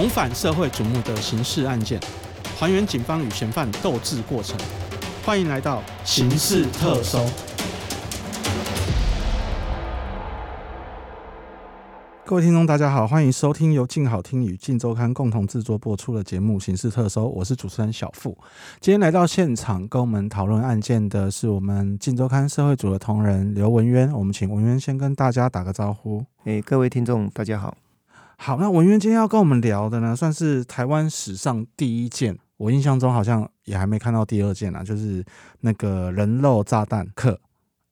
重返社会瞩目的刑事案件，还原警方与嫌犯斗智过程。欢迎来到刑事特搜。各位听众，大家好，欢迎收听由静好听与静周刊共同制作播出的节目《刑事特搜》，我是主持人小付。今天来到现场跟我们讨论案件的是我们静周刊社会组的同仁刘文渊，我们请文渊先跟大家打个招呼。诶，各位听众，大家好。好，那文渊今天要跟我们聊的呢，算是台湾史上第一件，我印象中好像也还没看到第二件啊，就是那个人肉炸弹客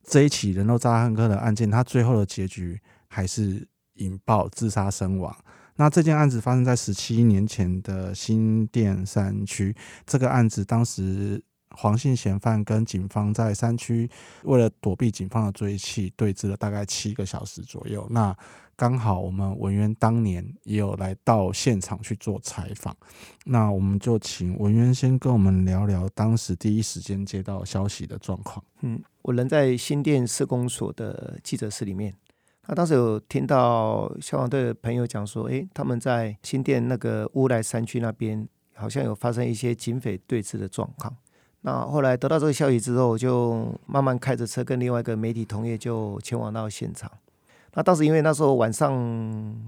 这一起人肉炸弹客的案件，它最后的结局还是。引爆自杀身亡。那这件案子发生在十七年前的新店山区。这个案子当时黄姓嫌犯跟警方在山区为了躲避警方的追击，对峙了大概七个小时左右。那刚好我们文渊当年也有来到现场去做采访。那我们就请文渊先跟我们聊聊当时第一时间接到消息的状况。嗯，我人在新店施工所的记者室里面。那当时有听到消防队的朋友讲说，诶，他们在新店那个乌来山区那边，好像有发生一些警匪对峙的状况。那后来得到这个消息之后，我就慢慢开着车跟另外一个媒体同业就前往到现场。那当时因为那时候晚上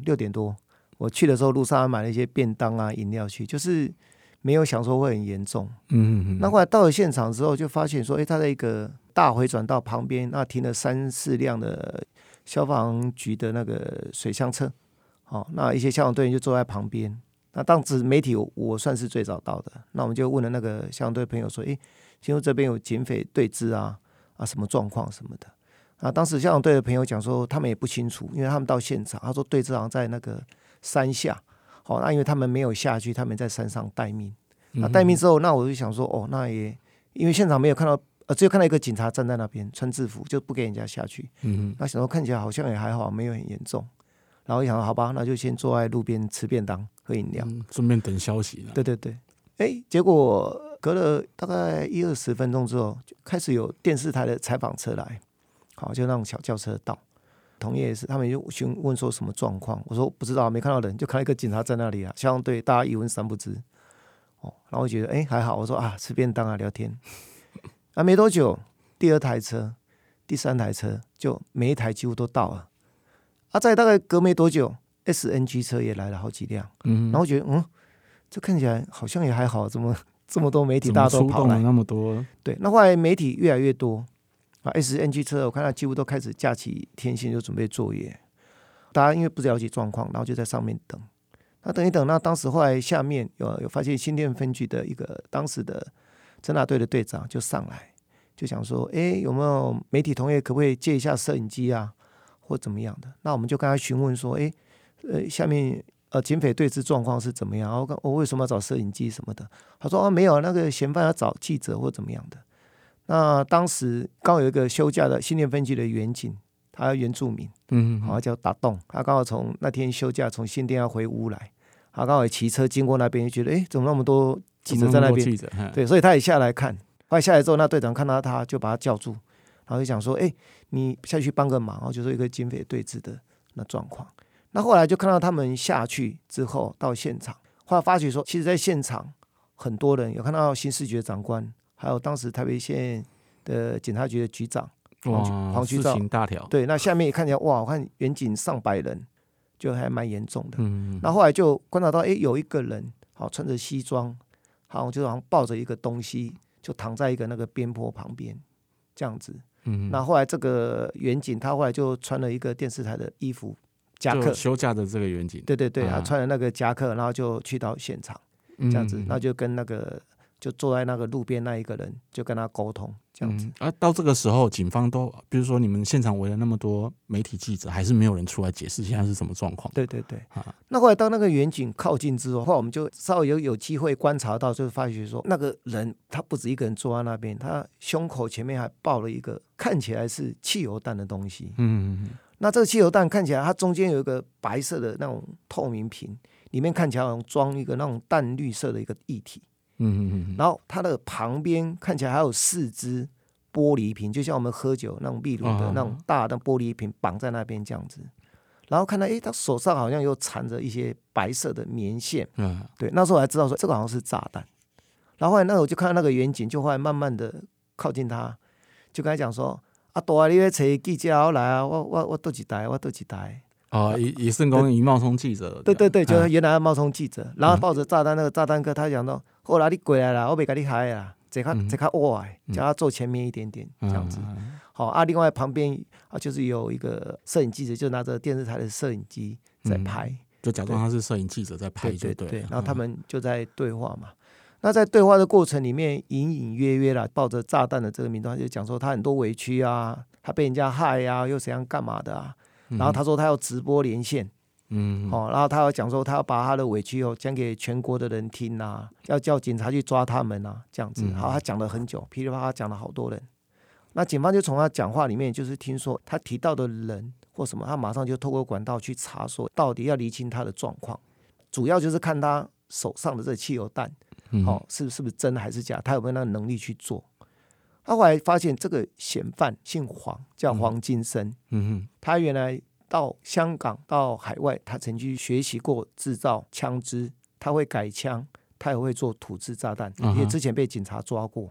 六点多，我去的时候路上还买了一些便当啊、饮料去，就是没有想说会很严重。嗯嗯嗯。那后来到了现场之后，就发现说，诶，他在一个大回转道旁边，那停了三四辆的。消防局的那个水箱车，好，那一些消防队员就坐在旁边。那当时媒体我算是最早到的，那我们就问了那个消防队朋友说：“诶，听说这边有警匪对峙啊，啊，什么状况什么的？”啊，当时消防队的朋友讲说，他们也不清楚，因为他们到现场，他说对峙好像在那个山下，好，那因为他们没有下去，他们在山上待命。那待命之后，那我就想说，哦，那也因为现场没有看到。呃只有看到一个警察站在那边穿制服，就不给人家下去。嗯，那想说看起来好像也还好，没有很严重。然后想好吧，那就先坐在路边吃便当、喝饮料，顺便等消息。对对对，哎，结果隔了大概一二十分钟之后，就开始有电视台的采访车来，好，就那种小轿车到。同业也是，他们就询问说什么状况。我说不知道，没看到人，就看到一个警察在那里啊。消防队大家一问三不知。哦，然后我觉得哎还好，我说啊吃便当啊聊天。啊，没多久，第二台车、第三台车，就每一台几乎都到了。啊，在大概隔没多久，SNG 车也来了好几辆。嗯，然后觉得，嗯，这看起来好像也还好，怎么 这么多媒体大家都跑来那么多？对，那后来媒体越来越多。啊，SNG 车我看到几乎都开始架起天线，就准备作业。大家因为不了解状况，然后就在上面等。那等一等，那当时后来下面有有发现新店分局的一个当时的。侦查队的队长就上来，就想说：“哎，有没有媒体同业可不可以借一下摄影机啊，或怎么样的？”那我们就跟他询问说：“哎，呃，下面呃警匪对峙状况是怎么样？我我为什么要找摄影机什么的？”他说：“啊，没有，那个嫌犯要找记者或怎么样的。”那当时刚好有一个休假的新店分局的员警，他原住民，嗯，好叫打洞，他刚好从那天休假从新店要回屋来，他刚好骑车经过那边，就觉得：“哎，怎么那么多？”记者在那边，对，所以他也下来看。后来下来之后，那队长看到他，就把他叫住，然后就讲说：“哎，你下去帮个忙。”然后就说一个警匪对峙的那状况。那后来就看到他们下去之后到现场，后来发觉说，其实在现场很多人有看到新视觉长官，还有当时台北县的警察局的局长黄黄局长大条。对，那下面也看起来哇，我看远景上百人，就还蛮严重的。嗯嗯。那后来就观察到，哎，有一个人好穿着西装。好像就好像抱着一个东西，就躺在一个那个边坡旁边，这样子。嗯，那后来这个远景，他后来就穿了一个电视台的衣服夹克，休假的这个远景。对对对，他穿了那个夹克，然后就去到现场，这样子，然后就跟那个。就坐在那个路边那一个人，就跟他沟通这样子。啊，到这个时候，警方都，比如说你们现场围了那么多媒体记者，还是没有人出来解释现在是什么状况？对对对。啊，那后来当那个远景靠近之后，后来我们就稍微有有机会观察到，就是发觉说，那个人他不止一个人坐在那边，他胸口前面还抱了一个看起来是汽油弹的东西。嗯嗯嗯。那这个汽油弹看起来，它中间有一个白色的那种透明瓶，里面看起来好像装一个那种淡绿色的一个液体。嗯嗯嗯，然后它的旁边看起来还有四只玻璃瓶，就像我们喝酒那种秘鲁的那种大的玻璃瓶绑在那边这样子。然后看到哎，他手上好像又缠着一些白色的棉线，嗯对，那时候我才知道说这个好像是炸弹。然后后来那我就看到那个远景，就后来慢慢的靠近他，就跟他讲说：“啊，大啊，你要找记者我来啊，我我我多几台，我多几台。哦，以以圣公以冒充记者，对对对，就嗯是原来的冒充记者，然后抱着炸弹那个炸弹哥，他讲到后来你过来啦，我别跟你害啦，这卡嗯这卡哇，叫他坐前面一点点这样子。好啊，另外旁边啊就是有一个摄影记者，就拿着电视台的摄影机在嗯拍。就假装他是摄影记者在拍就对，对对然后他嗯们就在对话嘛。那在对话的过程里面，隐隐约约啦，抱着炸弹的这个民众，他就讲说他很多委屈啊，他被人家害啊、又怎样干嘛的啊。然后他说他要直播连线，嗯哦，然后他要讲说他要把他的委屈哦讲给全国的人听啊，要叫警察去抓他们啊，这样子。嗯好，他讲了很久，噼里啪啦讲了好多人。那警方就从他讲话里面，就是听说他提到的人或什么，他马上就透过管道去查，说到底要厘清他的状况，主要就是看他手上的这汽油弹，嗯哦，是是不是真还是假，他有没有那个能力去做。他后来发现这个嫌犯姓黄，叫黄金生，嗯他原来到香港、到海外，他曾经学习过制造枪支，他会改枪，他也会做土制炸弹，嗯哼。也之前被警察抓过，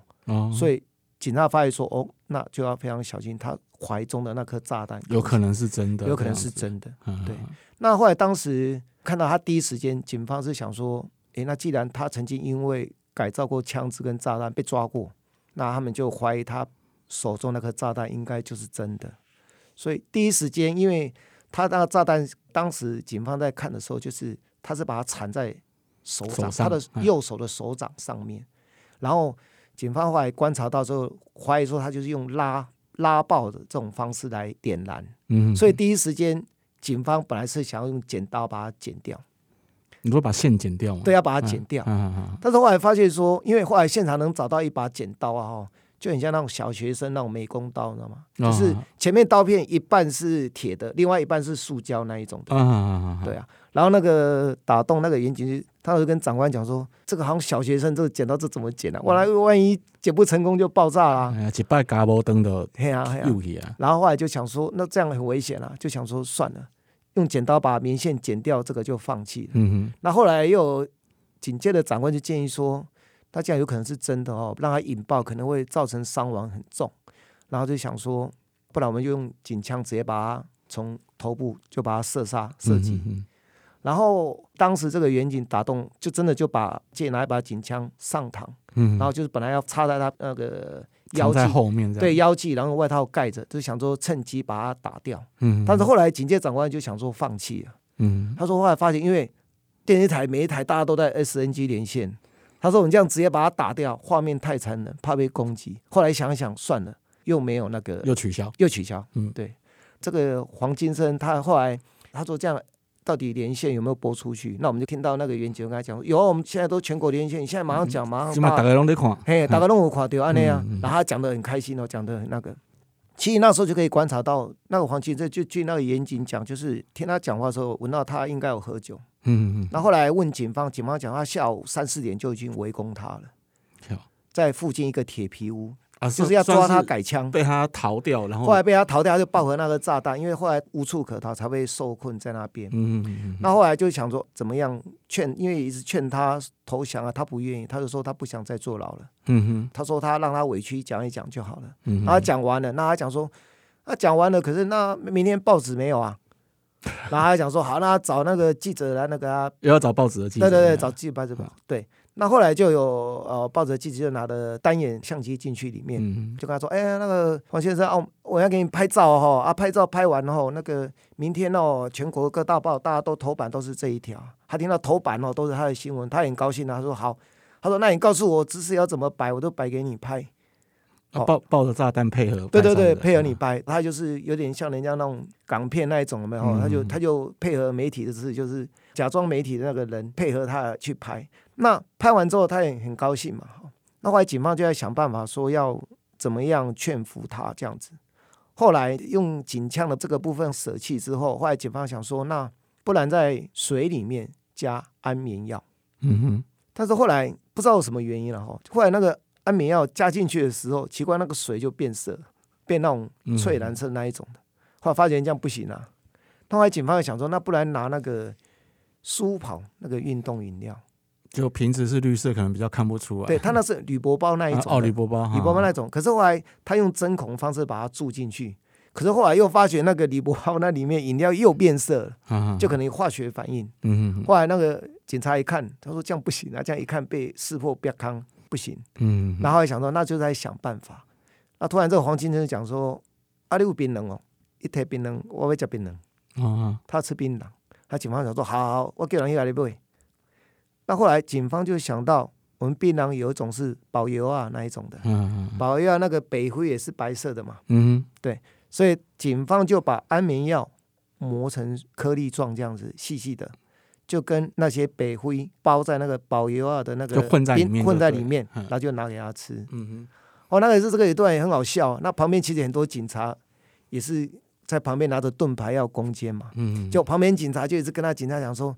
所以警察发现说，哦，那就要非常小心，他怀中的那颗炸弹有可能是真的，有可能是真的。嗯对。那后来当时看到他第一时间，警方是想说，诶，那既然他曾经因为改造过枪支跟炸弹被抓过，那他们就怀疑他手中那颗炸弹应该就是真的。所以第一时间，因为他那个炸弹，当时警方在看的时候，就是他是把它缠在手掌，手他的嗯右手的手掌上面，然后警方后来观察到之后，怀疑说他就是用拉拉爆的这种方式来点燃。嗯，所以第一时间，警方本来是想要用剪刀把它剪掉，你说把线剪掉吗？对，要把它剪掉。嗯嗯但是后来发现说，因为后来现场能找到一把剪刀啊，哈，就很像那种小学生那种美工刀，你知道吗？嗯，就是前面刀片一半是铁的，另外一半是塑胶那一种的。对啊，然后那个打洞那个严警就，他就跟长官讲说，这个好像小学生这个剪刀这怎么剪啊？万一万一剪不成功就爆炸啦。哎呀，一摆嘎波灯的嘿啊嘿啊，啊，然后后来就想说，那这样很危险啊，就想说算了，用剪刀把棉线剪掉，这个就放弃了。嗯那后来又有警戒的长官就建议说，那这样有可能是真的哦，让他引爆可能会造成伤亡很重，然后就想说，不然我们就用警枪直接把他从头部就把他射杀，射击。嗯然后当时这个远警打洞，就真的就把借拿一把警枪上膛，嗯，然后就是本来要插在他那个腰。后面，对，腰际，然后外套盖着，就是想说趁机把他打掉。嗯，但是后来警戒长官就想说放弃了。嗯他说后来发现，因为电视台每一台大家都在 SNG 连线，他说我们这样直接把它打掉，画面太残忍，怕被攻击。后来想想算了，又没有那个又取消，又取消。嗯对，这个黄金生他后来他说这样。到底连线有没有播出去？那我们就听到那个袁杰跟他讲说，有，我们现在都全国连线，你现在马上讲，马上大把家拢在看，嘿，大家都有看到安尼啊然后他讲的很开心哦，讲的很那个。其实那时候就可以观察到，那个黄金这就据那个严警讲，就是听他讲话的时候，闻到他应该有喝酒。嗯嗯那后来问警方，警方讲他下午三四点就已经围攻他了。在附近一个铁皮屋，啊，就是要抓他改枪。被他逃掉，然后后来被他逃掉，他就抱回那个炸弹，因为后来无处可逃，才被受困在那边。嗯嗯嗯那后来就想说怎么样劝，因为一直劝他投降啊，他不愿意，他就说他不想再坐牢了。嗯哼他说他让他委屈讲一讲就好了。嗯，然后他讲完了，那他讲说，那讲完了，可是那明天报纸没有啊？然后他讲说，好，那他找那个记者来那个他，又要找报纸的记者，对对对，找记者报纸对。那后来就有呃报纸的记者就拿着单眼相机进去里面，嗯就跟他说，哎、那个黄先生哦，我要给你拍照哈、啊，拍照拍完后，那个明天哦，全国各大报大家都头版都是这一条。他听到头版哦都是他的新闻，他也很高兴啊，他说好，他说那你告诉我姿势要怎么摆，我都摆给你拍。啊抱抱着炸弹配合，对对对，配合你，拍，他就是有点像人家那种港片那一种，有没有？嗯他就他就配合媒体的事，就是假装媒体的那个人配合他去拍。那拍完之后，他也很高兴嘛。那后来警方就在想办法说要怎么样劝服他这样子。后来用警枪的这个部分舍弃之后，后来警方想说，那不然在水里面加安眠药。嗯哼，但是后来不知道什么原因了哈，后来那个安眠药加进去的时候，奇怪那个水就变色了，变那种嗯翠蓝色那一种的。后来发现这样不行啊，后来警方又想说，那不然拿那个舒跑那个运动饮料，就瓶子是绿色，可能比较看不出来。对他那是铝箔包那一种的，哦，铝箔包，铝箔包那种。可是后来他用针孔方式把它注进去，可是后来又发觉那个铝箔包那里面饮料又变色了，那就可能有化学反应。后来那个警察一看，他说这样不行啊，这样一看被识破别康不行。嗯，然后还想说，那就在想办法。那突然这个黄金生讲说：“啊，你有槟榔哦，一提槟榔，我要吃槟榔。”哦，他吃槟榔，他警方想说：“好好好，我叫人去来你买。”那后来警方就想到，我们槟榔有一种是保油啊那一种的，嗯嗯保油啊那个北灰也是白色的嘛，嗯对。所以警方就把安眠药磨成颗粒状这样子细细的，就跟那些北灰包在那个保油啊的那个就混在里面冰混在里面，嗯。然后就拿给他吃。嗯哦，那个是这个一段也很好笑。那旁边其实很多警察也是在旁边拿着盾牌要攻坚嘛，嗯，就旁边警察就一直跟他警察讲说：“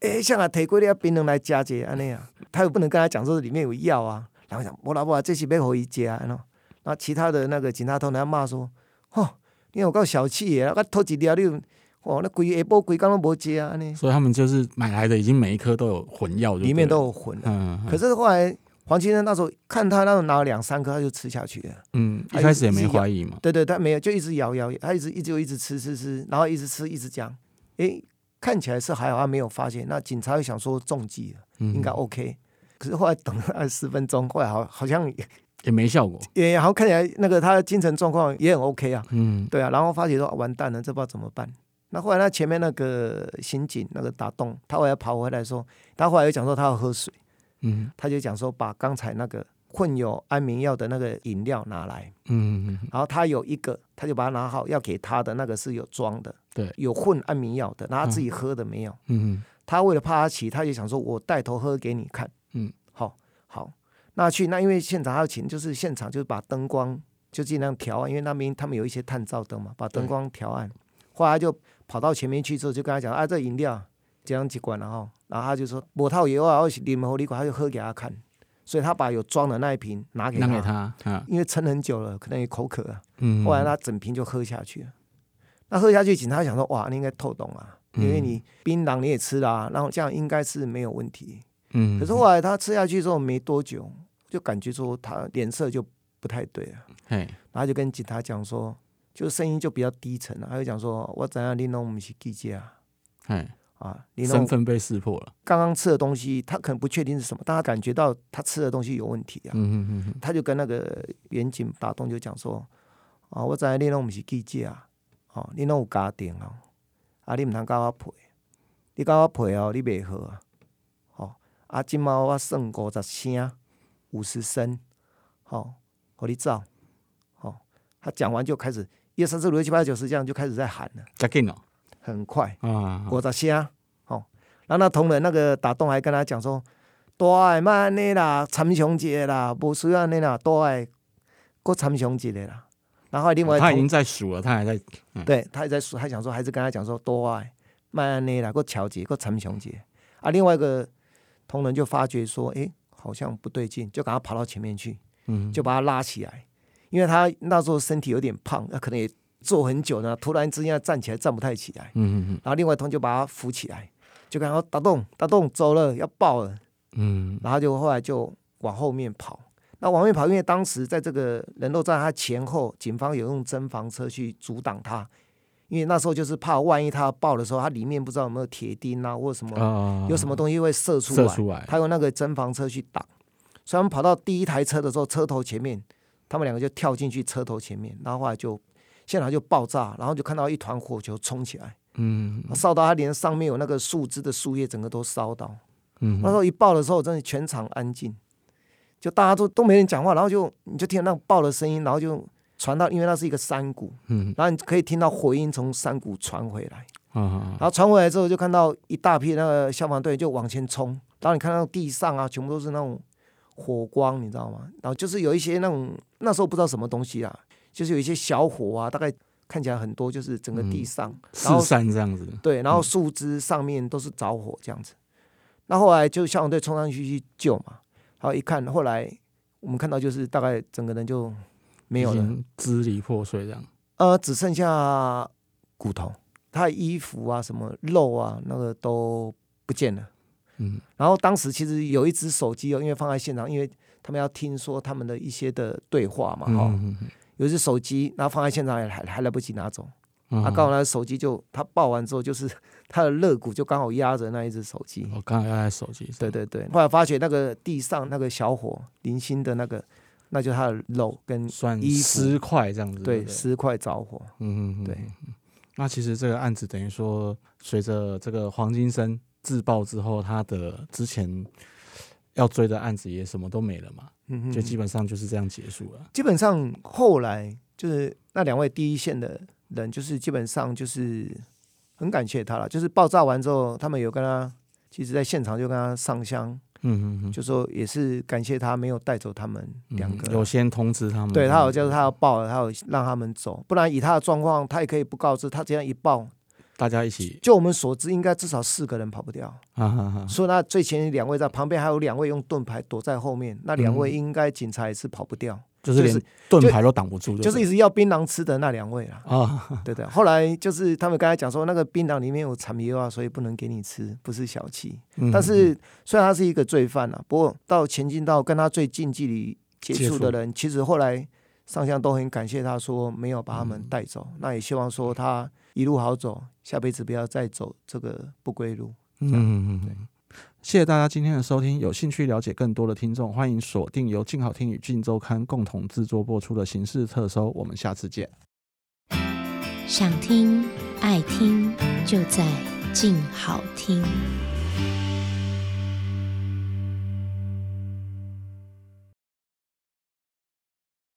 哎、像啊，提过你要槟榔来加解安那样。”他又不能跟他讲说里面有药啊，然后讲我老婆这是要回伊加，然后那其他的那个警察同仁骂说：“哦，你有够小气啊，我偷几条你有哦，那规下晡规工拢无接啊，呢所以他们就是买来的，已经每一颗都有混药，里面都有混。嗯，可是后来黄先生那时候看他那时候拿了两三颗，他就吃下去了。嗯，一开始也没怀疑嘛，对对，他没有，就一直咬咬，他一直一直就一直吃吃吃，然后一直吃一直讲，诶，看起来是还好，他没有发现。那警察又想说中计了，嗯应该 OK，可是后来等了二十分钟，后来好好像也也没效果，也好像看起来那个他的精神状况也很 OK 啊，嗯对啊，然后发觉说啊完蛋了，这不知道怎么办。那后来他前面那个刑警那个打洞，他后来跑回来说，他后来又讲说他要喝水，嗯。他就讲说把刚才那个混有安眠药的那个饮料拿来，嗯然后他有一个，他就把它拿好，要给他的那个是有装的，对。有混安眠药的，然后他自己喝的没有。嗯他为了怕他起，他就想说，我带头喝给你看。嗯，好，好，那去那因为现场还有请，就是现场就是把灯光就尽量调暗，因为那边他们有一些探照灯嘛，把灯光调暗。后来他就跑到前面去之后，就跟他讲，啊，这饮料这样几罐然后，然后他就说，我套油啊，我是啉好你管，他就喝给他看。所以他把有装的那一瓶拿给拿他，给他啊，因为撑很久了，可能也口渴啊。嗯，后来他整瓶就喝下去了。那喝下去，警察想说：哇，你应该透懂啊，因为你槟榔你也吃了、啊，然后这样应该是没有问题。嗯，可是后来他吃下去之后没多久，就感觉说他脸色就不太对了，嘿，然后就跟警察讲说，就声音就比较低沉了。他就讲说：我怎样，你弄不是记者啊？你弄身份被识破了，刚刚吃的东西，他可能不确定是什么，但他感觉到他吃的东西有问题啊。嗯嗯嗯他就跟那个远景打洞就讲说：啊，我知影你拢毋是记者啊，哦，你拢有家庭哦，啊，你毋通甲我赔，你甲我赔哦，你袂好啊，哦，啊，即马我算五十声，五十声，哦，互你走，哦，他讲完就开始一二三四五六七八九十这样就开始在喊了，加紧哦，很快，啊，五十声，哦，然后那同仁那个打洞还跟他讲说，多爱莫安尼啦，参详一下啦，无需要安尼啦，多爱搁参详一下啦。然后另外同他已经在数了，他还在，对他还在数，他想说还是跟他讲说多爱莫安尼啦，搁调节，搁参详一下。啊，另外一个同仁就发觉说，诶，好像不对劲，就赶快跑到前面去，嗯，就把他拉起来，因为他那时候身体有点胖，那可能也坐很久呢，突然之间站起来站不太起来。嗯嗯然后另外同就把他扶起来，就跟他说打洞打洞走了要爆了，嗯然后就后来就往后面跑。那往后面跑，因为当时在这个人肉站，他前后警方有用侦防车去阻挡他，因为那时候就是怕万一他爆的时候，他里面不知道有没有铁钉啊，或者什么、啊，有什么东西会射出来，射出来，他用那个侦防车去挡。所以他们跑到第一台车的时候，车头前面，他们两个就跳进去车头前面，然后后来就现场就爆炸，然后就看到一团火球冲起来。嗯。烧到它连上面有那个树枝的树叶，整个都烧到。嗯那时候一爆的时候，真的全场安静，就大家都都没人讲话，然后就你就听到那个爆的声音，然后就传到，因为那是一个山谷，嗯。然后你可以听到回音从山谷传回来，啊。然后传回来之后，就看到一大批那个消防队就往前冲，然后你看到地上啊，全部都是那种火光，你知道吗？然后就是有一些那种那时候不知道什么东西啊，就是有一些小火啊，大概看起来很多，就是整个地上，四散这样子，对，然后树枝上面都是着火这样子。那后来就消防队冲上去去救嘛，然后一看，后来我们看到就是大概整个人就没有了，支离破碎这样，呃，只剩下骨头，他的衣服啊、什么肉啊，那个都不见了。嗯。然后当时其实有一只手机哦，因为放在现场，因为他们要听说他们的一些的对话嘛，哈、嗯嗯。有一只手机，然后放在现场也还还来不及拿走，嗯。啊，刚好那手机就他抱完之后，就是他的肋骨就刚好压着那一只手机。我刚好压在手机上，对对对，后来发觉那个地上那个小火零星的那个，那就是他的肉跟算衣服。尸块这样子，对不尸块着火。嗯嗯嗯，对。那其实这个案子等于说，随着这个黄金生自爆之后，他的之前要追的案子也什么都没了嘛，嗯哼就基本上就是这样结束了。基本上后来就是那两位第一线的人，就是基本上就是很感谢他了。就是爆炸完之后，他们有跟他，其实在现场就跟他上香，嗯嗯嗯，就说也是感谢他没有带走他们两个。嗯有先通知他们，对他有就是他要报了，他有让他们走，不然以他的状况，他也可以不告知。他这样一报，大家一起就我们所知，应该至少四个人跑不掉。啊哈哈，所以那最前两位在旁边，还有两位用盾牌躲在后面，那两位嗯应该警察也是跑不掉，就是连盾牌都挡不住，就是一直要槟榔吃的那两位啦。啊，对对，后来就是他们刚才讲说，那个槟榔里面有产油啊，所以不能给你吃，不是小气。嗯但是虽然他是一个罪犯啊，不过到前进到跟他最近距离接触的人，其实后来上香都很感谢他说没有把他们带走，那也希望说他一路好走，下辈子不要再走这个不归路。嗯嗯嗯嗯。谢谢大家今天的收听，有兴趣了解更多的听众，欢迎锁定由静好听与静周刊共同制作播出的《刑事特搜》，我们下次见。想听爱听，就在静好听。